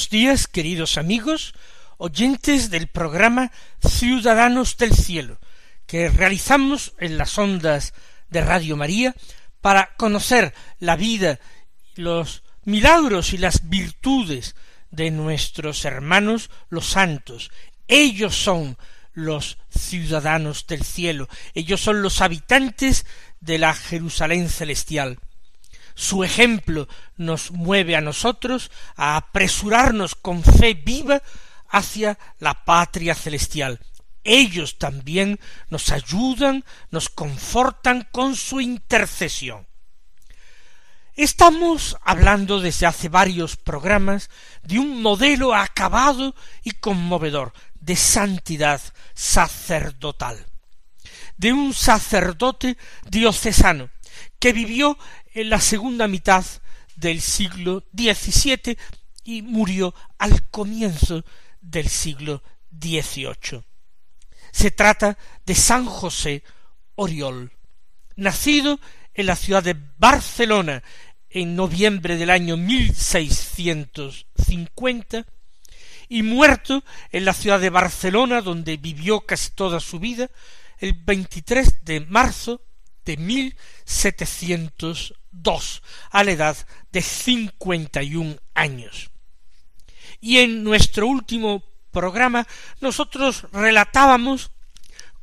Buenos días, queridos amigos, oyentes del programa Ciudadanos del Cielo, que realizamos en las ondas de Radio María para conocer la vida, los milagros y las virtudes de nuestros hermanos los santos. Ellos son los ciudadanos del cielo, ellos son los habitantes de la Jerusalén celestial. Su ejemplo nos mueve a nosotros a apresurarnos con fe viva hacia la patria celestial. Ellos también nos ayudan, nos confortan con su intercesión. Estamos hablando desde hace varios programas de un modelo acabado y conmovedor de santidad sacerdotal, de un sacerdote diocesano que vivió en la segunda mitad del siglo XVII y murió al comienzo del siglo XVIII. Se trata de San José Oriol, nacido en la ciudad de Barcelona en noviembre del año 1650 y muerto en la ciudad de Barcelona donde vivió casi toda su vida el 23 de marzo de 1702 a la edad de cincuenta y un años. Y en nuestro último programa nosotros relatábamos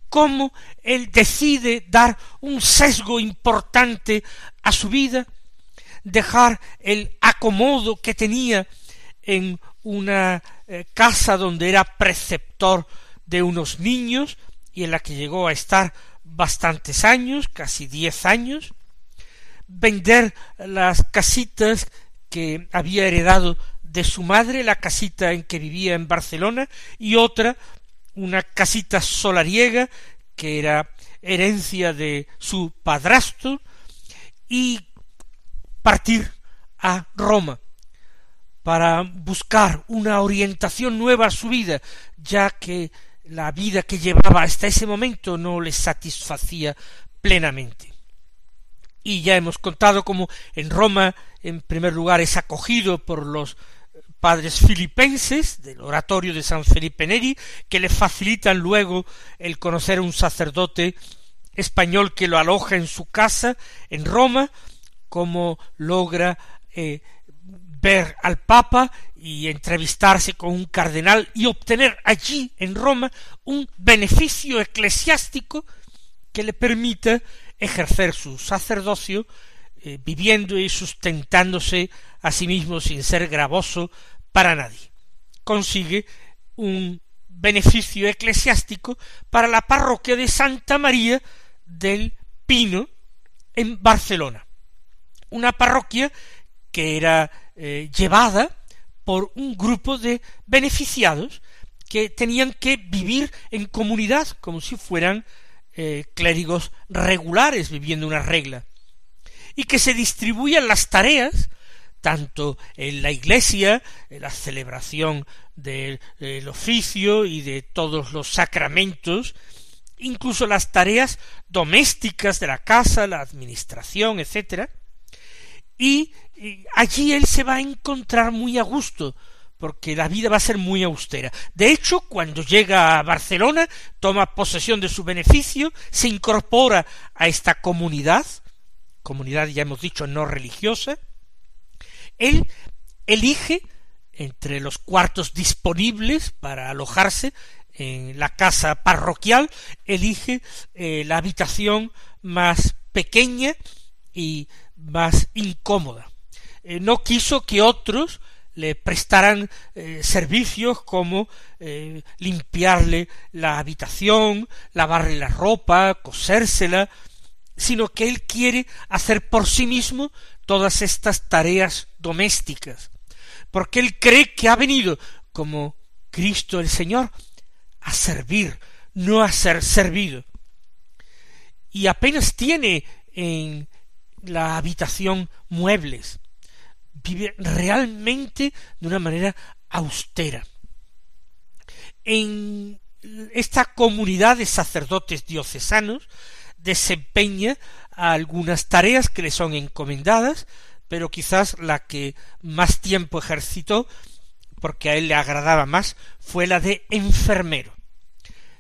cómo él decide dar un sesgo importante a su vida, dejar el acomodo que tenía en una eh, casa donde era preceptor de unos niños y en la que llegó a estar bastantes años, casi diez años, vender las casitas que había heredado de su madre, la casita en que vivía en Barcelona, y otra, una casita solariega, que era herencia de su padrastro, y partir a Roma para buscar una orientación nueva a su vida, ya que la vida que llevaba hasta ese momento no le satisfacía plenamente. Y ya hemos contado cómo en Roma, en primer lugar, es acogido por los padres filipenses del oratorio de San Felipe Neri, que le facilitan luego el conocer a un sacerdote español que lo aloja en su casa en Roma, cómo logra eh, ver al Papa y entrevistarse con un cardenal y obtener allí en Roma un beneficio eclesiástico que le permita ejercer su sacerdocio eh, viviendo y sustentándose a sí mismo sin ser gravoso para nadie. Consigue un beneficio eclesiástico para la parroquia de Santa María del Pino en Barcelona. Una parroquia que era eh, llevada por un grupo de beneficiados que tenían que vivir en comunidad como si fueran eh, clérigos regulares viviendo una regla. Y que se distribuían las tareas tanto en la iglesia, en la celebración del, del oficio y de todos los sacramentos, incluso las tareas domésticas de la casa, la administración, etcétera, y allí él se va a encontrar muy a gusto, porque la vida va a ser muy austera. De hecho, cuando llega a Barcelona, toma posesión de su beneficio, se incorpora a esta comunidad, comunidad ya hemos dicho no religiosa, él elige entre los cuartos disponibles para alojarse en la casa parroquial, elige eh, la habitación más pequeña y más incómoda. Eh, no quiso que otros le prestaran eh, servicios como eh, limpiarle la habitación, lavarle la ropa, cosérsela, sino que él quiere hacer por sí mismo todas estas tareas domésticas, porque él cree que ha venido como Cristo el Señor a servir, no a ser servido. Y apenas tiene en la habitación muebles, vive realmente de una manera austera. En esta comunidad de sacerdotes diocesanos desempeña algunas tareas que le son encomendadas, pero quizás la que más tiempo ejercitó, porque a él le agradaba más, fue la de enfermero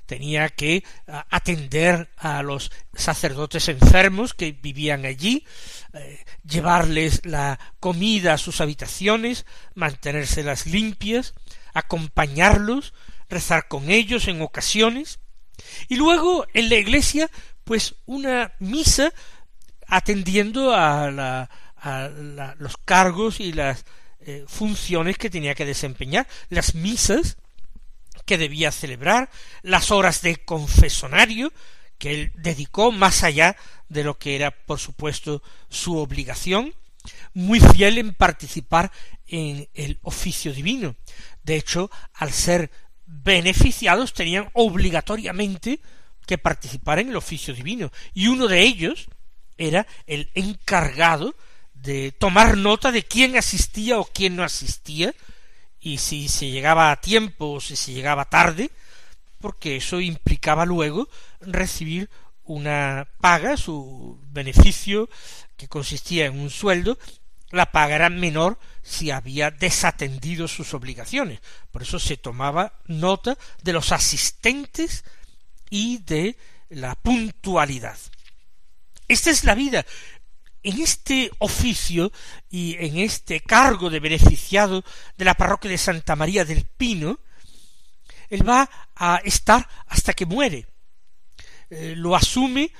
tenía que atender a los sacerdotes enfermos que vivían allí, eh, llevarles la comida a sus habitaciones, mantenérselas limpias, acompañarlos, rezar con ellos en ocasiones, y luego en la iglesia, pues una misa atendiendo a, la, a los cargos y las eh, funciones que tenía que desempeñar, las misas que debía celebrar, las horas de confesonario que él dedicó más allá de lo que era, por supuesto, su obligación, muy fiel en participar en el oficio divino. De hecho, al ser beneficiados tenían obligatoriamente que participar en el oficio divino, y uno de ellos era el encargado de tomar nota de quién asistía o quién no asistía y si se llegaba a tiempo o si se llegaba tarde, porque eso implicaba luego recibir una paga, su beneficio, que consistía en un sueldo, la paga era menor si había desatendido sus obligaciones. Por eso se tomaba nota de los asistentes y de la puntualidad. Esta es la vida en este oficio y en este cargo de beneficiado de la parroquia de Santa María del Pino, él va a estar hasta que muere. Eh, lo asume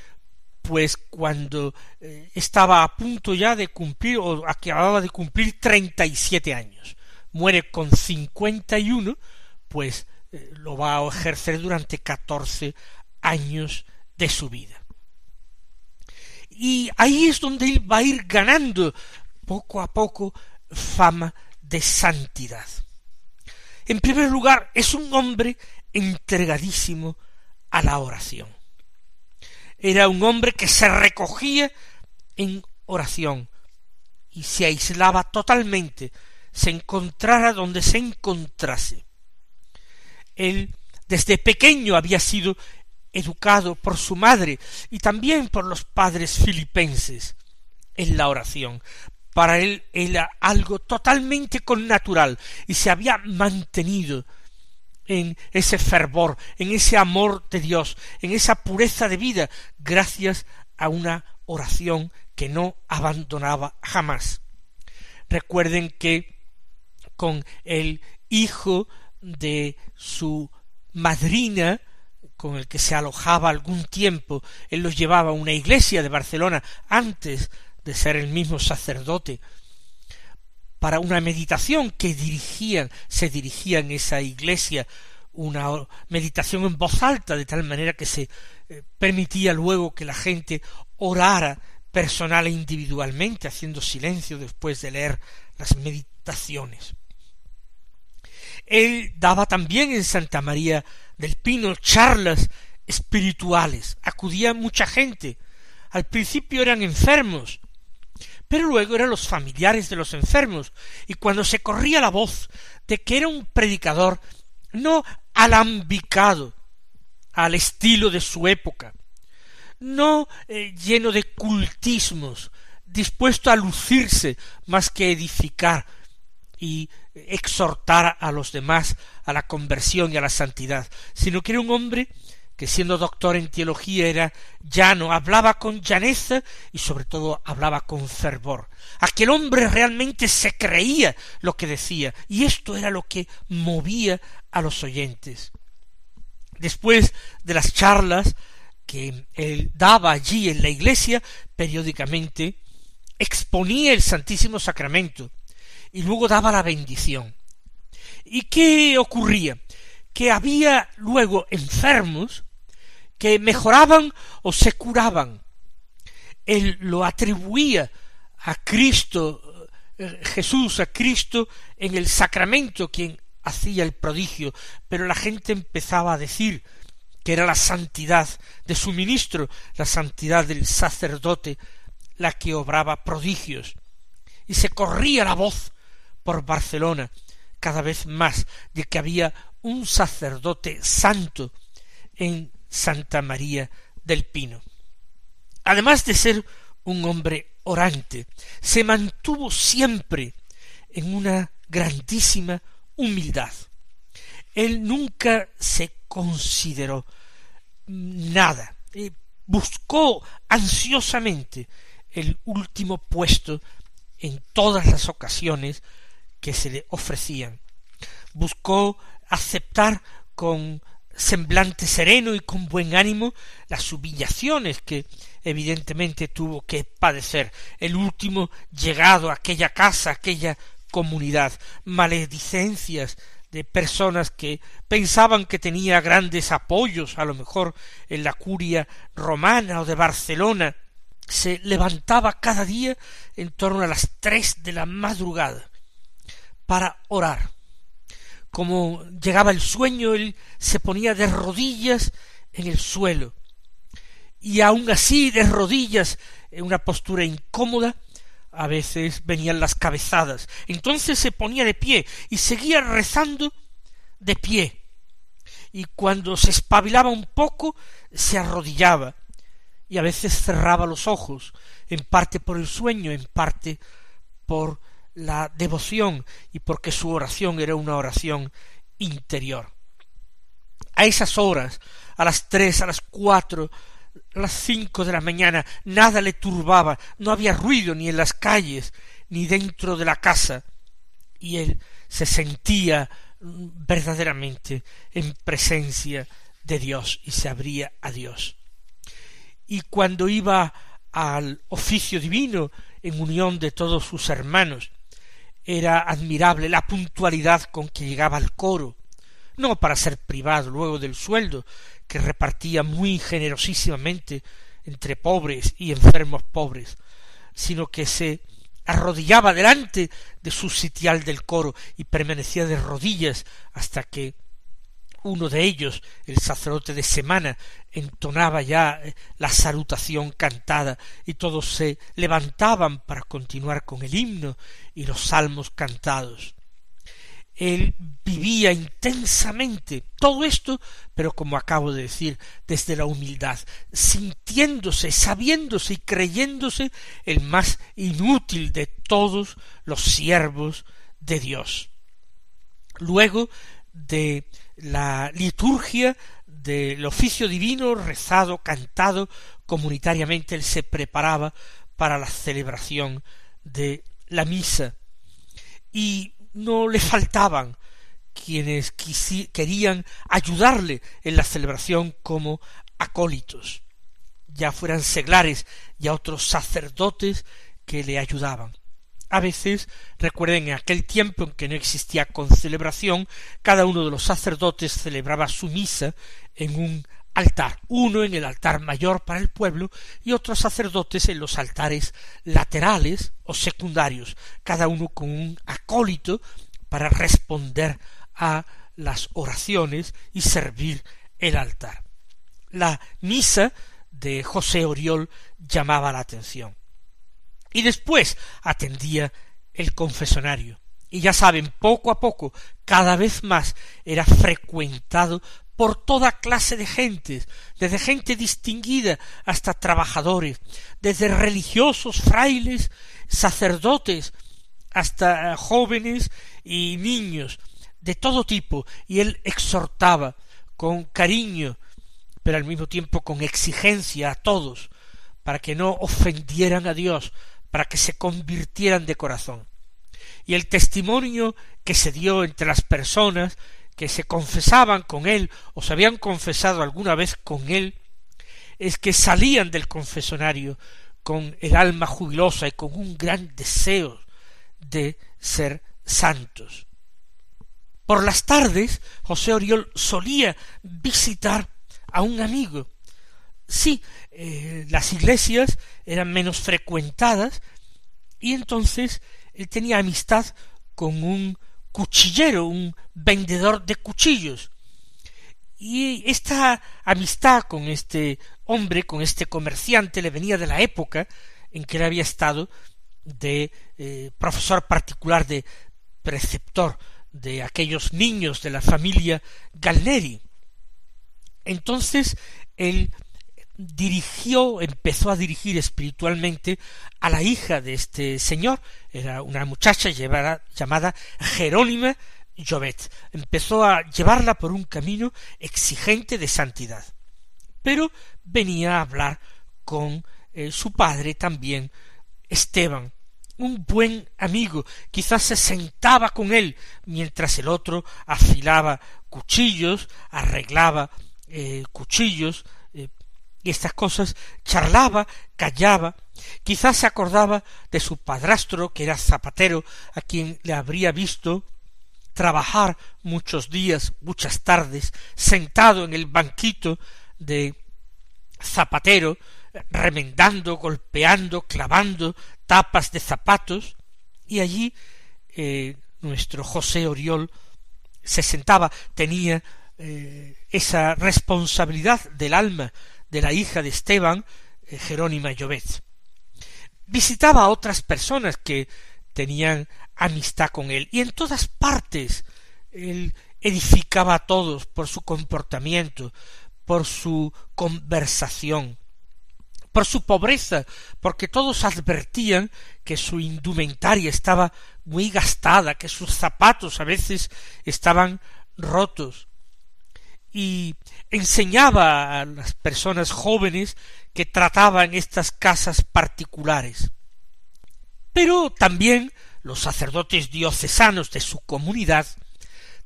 pues cuando eh, estaba a punto ya de cumplir o acababa de cumplir treinta y siete años. Muere con cincuenta y uno, pues eh, lo va a ejercer durante catorce años de su vida y ahí es donde él va a ir ganando poco a poco fama de santidad. En primer lugar, es un hombre entregadísimo a la oración. Era un hombre que se recogía en oración y se aislaba totalmente, se encontrara donde se encontrase. Él desde pequeño había sido educado por su madre y también por los padres filipenses en la oración. Para él era algo totalmente connatural y se había mantenido en ese fervor, en ese amor de Dios, en esa pureza de vida, gracias a una oración que no abandonaba jamás. Recuerden que con el hijo de su madrina, con el que se alojaba algún tiempo, él los llevaba a una iglesia de Barcelona antes de ser el mismo sacerdote, para una meditación que dirigían, se dirigía en esa iglesia, una meditación en voz alta, de tal manera que se eh, permitía luego que la gente orara personal e individualmente, haciendo silencio después de leer las meditaciones. Él daba también en Santa María del Pino charlas espirituales. Acudía mucha gente. Al principio eran enfermos, pero luego eran los familiares de los enfermos, y cuando se corría la voz de que era un predicador no alambicado al estilo de su época, no eh, lleno de cultismos, dispuesto a lucirse más que edificar y exhortar a los demás a la conversión y a la santidad, sino que era un hombre que siendo doctor en teología era llano, hablaba con llaneza y sobre todo hablaba con fervor. Aquel hombre realmente se creía lo que decía y esto era lo que movía a los oyentes. Después de las charlas que él daba allí en la iglesia, periódicamente exponía el Santísimo Sacramento y luego daba la bendición. ¿Y qué ocurría? Que había luego enfermos que mejoraban o se curaban. Él lo atribuía a Cristo, eh, Jesús, a Cristo en el sacramento quien hacía el prodigio, pero la gente empezaba a decir que era la santidad de su ministro, la santidad del sacerdote, la que obraba prodigios. Y se corría la voz por Barcelona cada vez más de que había un sacerdote santo en Santa María del Pino. Además de ser un hombre orante, se mantuvo siempre en una grandísima humildad. Él nunca se consideró nada, eh, buscó ansiosamente el último puesto en todas las ocasiones que se le ofrecían. Buscó aceptar con semblante sereno y con buen ánimo las humillaciones que evidentemente tuvo que padecer. El último llegado a aquella casa, aquella comunidad, maledicencias de personas que pensaban que tenía grandes apoyos, a lo mejor en la curia romana o de Barcelona, se levantaba cada día en torno a las tres de la madrugada para orar. Como llegaba el sueño, él se ponía de rodillas en el suelo, y aun así de rodillas en una postura incómoda, a veces venían las cabezadas. Entonces se ponía de pie y seguía rezando de pie. Y cuando se espabilaba un poco, se arrodillaba y a veces cerraba los ojos, en parte por el sueño, en parte por la devoción y porque su oración era una oración interior. A esas horas, a las tres, a las cuatro, a las cinco de la mañana, nada le turbaba, no había ruido ni en las calles, ni dentro de la casa, y él se sentía verdaderamente en presencia de Dios y se abría a Dios y cuando iba al oficio divino en unión de todos sus hermanos, era admirable la puntualidad con que llegaba al coro, no para ser privado luego del sueldo, que repartía muy generosísimamente entre pobres y enfermos pobres, sino que se arrodillaba delante de su sitial del coro y permanecía de rodillas hasta que uno de ellos, el sacerdote de semana, entonaba ya eh, la salutación cantada y todos se levantaban para continuar con el himno y los salmos cantados. Él vivía intensamente todo esto, pero como acabo de decir, desde la humildad, sintiéndose, sabiéndose y creyéndose el más inútil de todos los siervos de Dios. Luego de la liturgia del oficio divino rezado, cantado comunitariamente, él se preparaba para la celebración de la misa. Y no le faltaban quienes querían ayudarle en la celebración como acólitos, ya fueran seglares, ya otros sacerdotes que le ayudaban. A veces, recuerden, en aquel tiempo en que no existía concelebración, cada uno de los sacerdotes celebraba su misa en un altar, uno en el altar mayor para el pueblo y otros sacerdotes en los altares laterales o secundarios, cada uno con un acólito para responder a las oraciones y servir el altar. La misa de José Oriol llamaba la atención y después atendía el confesonario. Y ya saben, poco a poco, cada vez más era frecuentado por toda clase de gentes, desde gente distinguida hasta trabajadores, desde religiosos, frailes, sacerdotes, hasta jóvenes y niños, de todo tipo, y él exhortaba con cariño, pero al mismo tiempo con exigencia a todos, para que no ofendieran a Dios, para que se convirtieran de corazón. Y el testimonio que se dio entre las personas que se confesaban con él o se habían confesado alguna vez con él es que salían del confesonario con el alma jubilosa y con un gran deseo de ser santos. Por las tardes, José Oriol solía visitar a un amigo. Sí, eh, las iglesias eran menos frecuentadas y entonces él tenía amistad con un cuchillero, un vendedor de cuchillos. Y esta amistad con este hombre, con este comerciante, le venía de la época en que él había estado de eh, profesor particular, de preceptor de aquellos niños de la familia Galneri. Entonces él dirigió, empezó a dirigir espiritualmente a la hija de este señor, era una muchacha llamada Jerónima Jovet. Empezó a llevarla por un camino exigente de santidad. Pero venía a hablar con eh, su padre también, Esteban, un buen amigo, quizás se sentaba con él mientras el otro afilaba cuchillos, arreglaba eh, cuchillos, estas cosas, charlaba, callaba, quizás se acordaba de su padrastro, que era zapatero, a quien le habría visto trabajar muchos días, muchas tardes, sentado en el banquito de zapatero, remendando, golpeando, clavando tapas de zapatos, y allí eh, nuestro José Oriol se sentaba, tenía eh, esa responsabilidad del alma de la hija de Esteban, eh, Jerónima Llobet. Visitaba a otras personas que tenían amistad con él, y en todas partes él edificaba a todos por su comportamiento, por su conversación, por su pobreza, porque todos advertían que su indumentaria estaba muy gastada, que sus zapatos a veces estaban rotos, y enseñaba a las personas jóvenes que trataban estas casas particulares. Pero también los sacerdotes diocesanos de su comunidad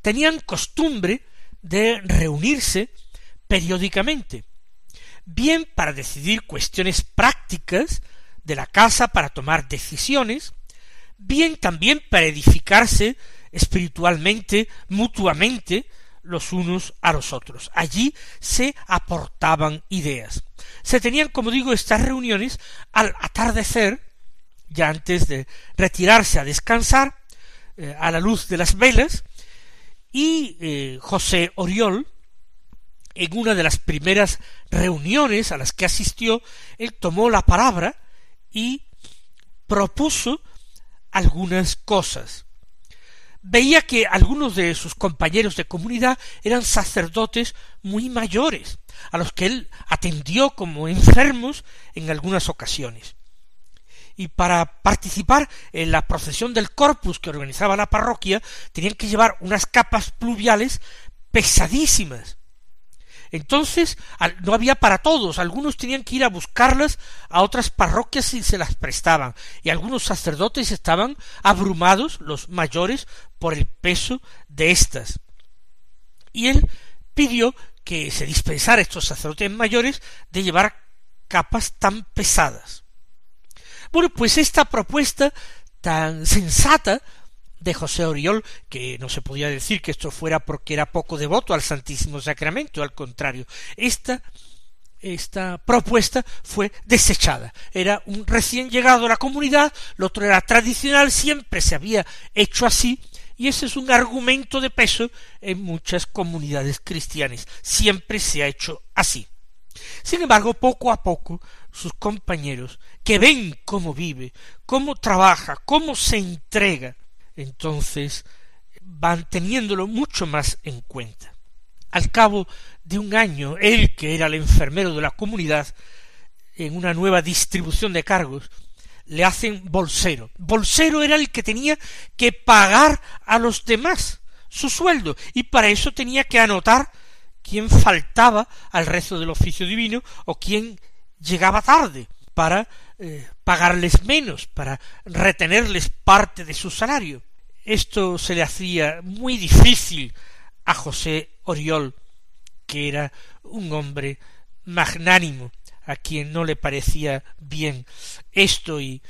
tenían costumbre de reunirse periódicamente, bien para decidir cuestiones prácticas de la casa, para tomar decisiones, bien también para edificarse espiritualmente, mutuamente, los unos a los otros. Allí se aportaban ideas. Se tenían, como digo, estas reuniones al atardecer, ya antes de retirarse a descansar, eh, a la luz de las velas, y eh, José Oriol, en una de las primeras reuniones a las que asistió, él tomó la palabra y propuso algunas cosas veía que algunos de sus compañeros de comunidad eran sacerdotes muy mayores, a los que él atendió como enfermos en algunas ocasiones. Y para participar en la procesión del corpus que organizaba la parroquia, tenían que llevar unas capas pluviales pesadísimas, entonces no había para todos, algunos tenían que ir a buscarlas a otras parroquias si se las prestaban, y algunos sacerdotes estaban abrumados, los mayores, por el peso de éstas. Y él pidió que se dispensara a estos sacerdotes mayores de llevar capas tan pesadas. Bueno, pues esta propuesta tan sensata de José Oriol, que no se podía decir que esto fuera porque era poco devoto al Santísimo Sacramento, al contrario, esta esta propuesta fue desechada. Era un recién llegado a la comunidad, lo otro era tradicional, siempre se había hecho así, y ese es un argumento de peso en muchas comunidades cristianas. Siempre se ha hecho así. Sin embargo, poco a poco, sus compañeros, que ven cómo vive, cómo trabaja, cómo se entrega, entonces van teniéndolo mucho más en cuenta. Al cabo de un año, él, que era el enfermero de la comunidad, en una nueva distribución de cargos, le hacen bolsero. Bolsero era el que tenía que pagar a los demás su sueldo, y para eso tenía que anotar quién faltaba al resto del oficio divino o quién llegaba tarde para eh, pagarles menos, para retenerles parte de su salario. Esto se le hacía muy difícil a José Oriol, que era un hombre magnánimo, a quien no le parecía bien esto y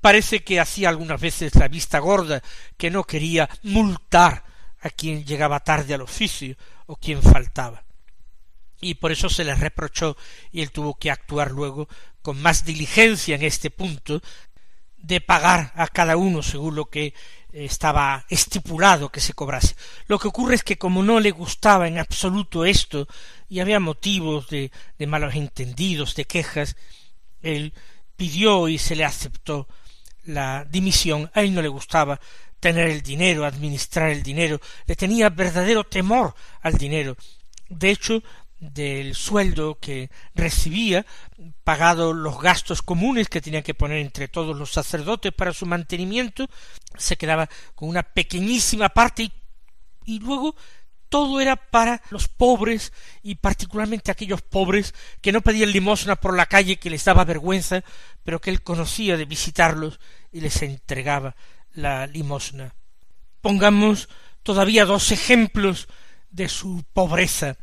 parece que hacía algunas veces la vista gorda, que no quería multar a quien llegaba tarde al oficio o quien faltaba. Y por eso se le reprochó y él tuvo que actuar luego con más diligencia en este punto de pagar a cada uno según lo que estaba estipulado que se cobrase. Lo que ocurre es que como no le gustaba en absoluto esto y había motivos de, de malos entendidos, de quejas, él pidió y se le aceptó la dimisión. A él no le gustaba tener el dinero, administrar el dinero, le tenía verdadero temor al dinero. De hecho, del sueldo que recibía, pagado los gastos comunes que tenía que poner entre todos los sacerdotes para su mantenimiento, se quedaba con una pequeñísima parte y, y luego todo era para los pobres y particularmente aquellos pobres que no pedían limosna por la calle que les daba vergüenza, pero que él conocía de visitarlos y les entregaba la limosna. Pongamos todavía dos ejemplos de su pobreza.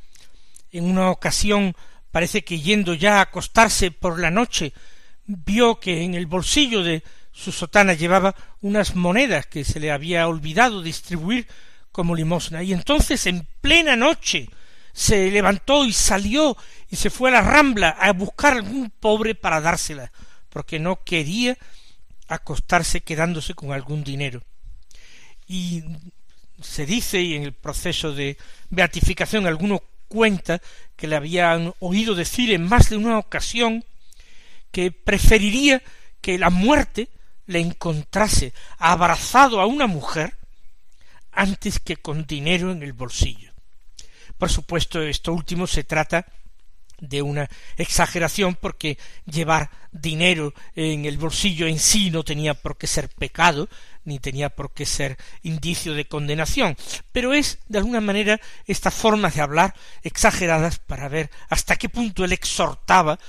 En una ocasión parece que yendo ya a acostarse por la noche vio que en el bolsillo de su sotana llevaba unas monedas que se le había olvidado distribuir como limosna y entonces en plena noche se levantó y salió y se fue a la rambla a buscar algún pobre para dársela porque no quería acostarse quedándose con algún dinero. Y se dice, y en el proceso de beatificación alguno cuenta que le habían oído decir en más de una ocasión que preferiría que la muerte le encontrase abrazado a una mujer antes que con dinero en el bolsillo. Por supuesto, esto último se trata de una exageración porque llevar dinero en el bolsillo en sí no tenía por qué ser pecado ni tenía por qué ser indicio de condenación, pero es de alguna manera esta forma de hablar exageradas para ver hasta qué punto él exhortaba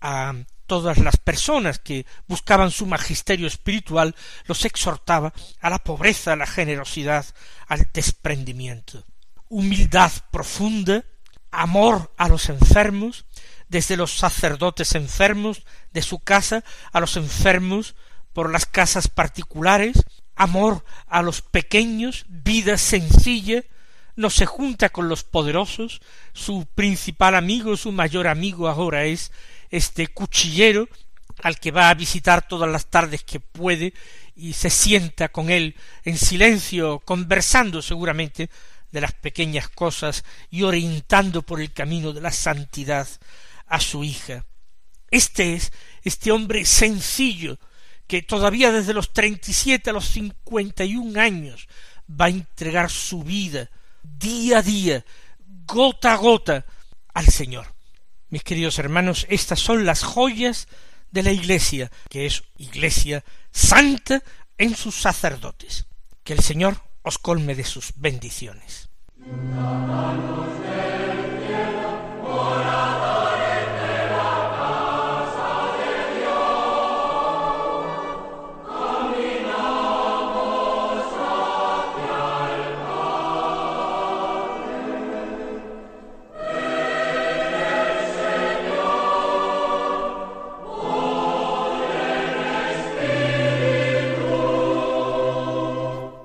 a todas las personas que buscaban su magisterio espiritual, los exhortaba a la pobreza, a la generosidad, al desprendimiento. Humildad profunda, amor a los enfermos, desde los sacerdotes enfermos de su casa a los enfermos por las casas particulares, amor a los pequeños, vida sencilla, no se junta con los poderosos, su principal amigo, su mayor amigo ahora es este cuchillero al que va a visitar todas las tardes que puede y se sienta con él en silencio, conversando seguramente de las pequeñas cosas y orientando por el camino de la santidad a su hija. Este es este hombre sencillo que todavía desde los treinta y siete a los cincuenta y un años va a entregar su vida día a día, gota a gota, al Señor. Mis queridos hermanos, estas son las joyas de la Iglesia, que es Iglesia santa en sus sacerdotes. Que el Señor os colme de sus bendiciones.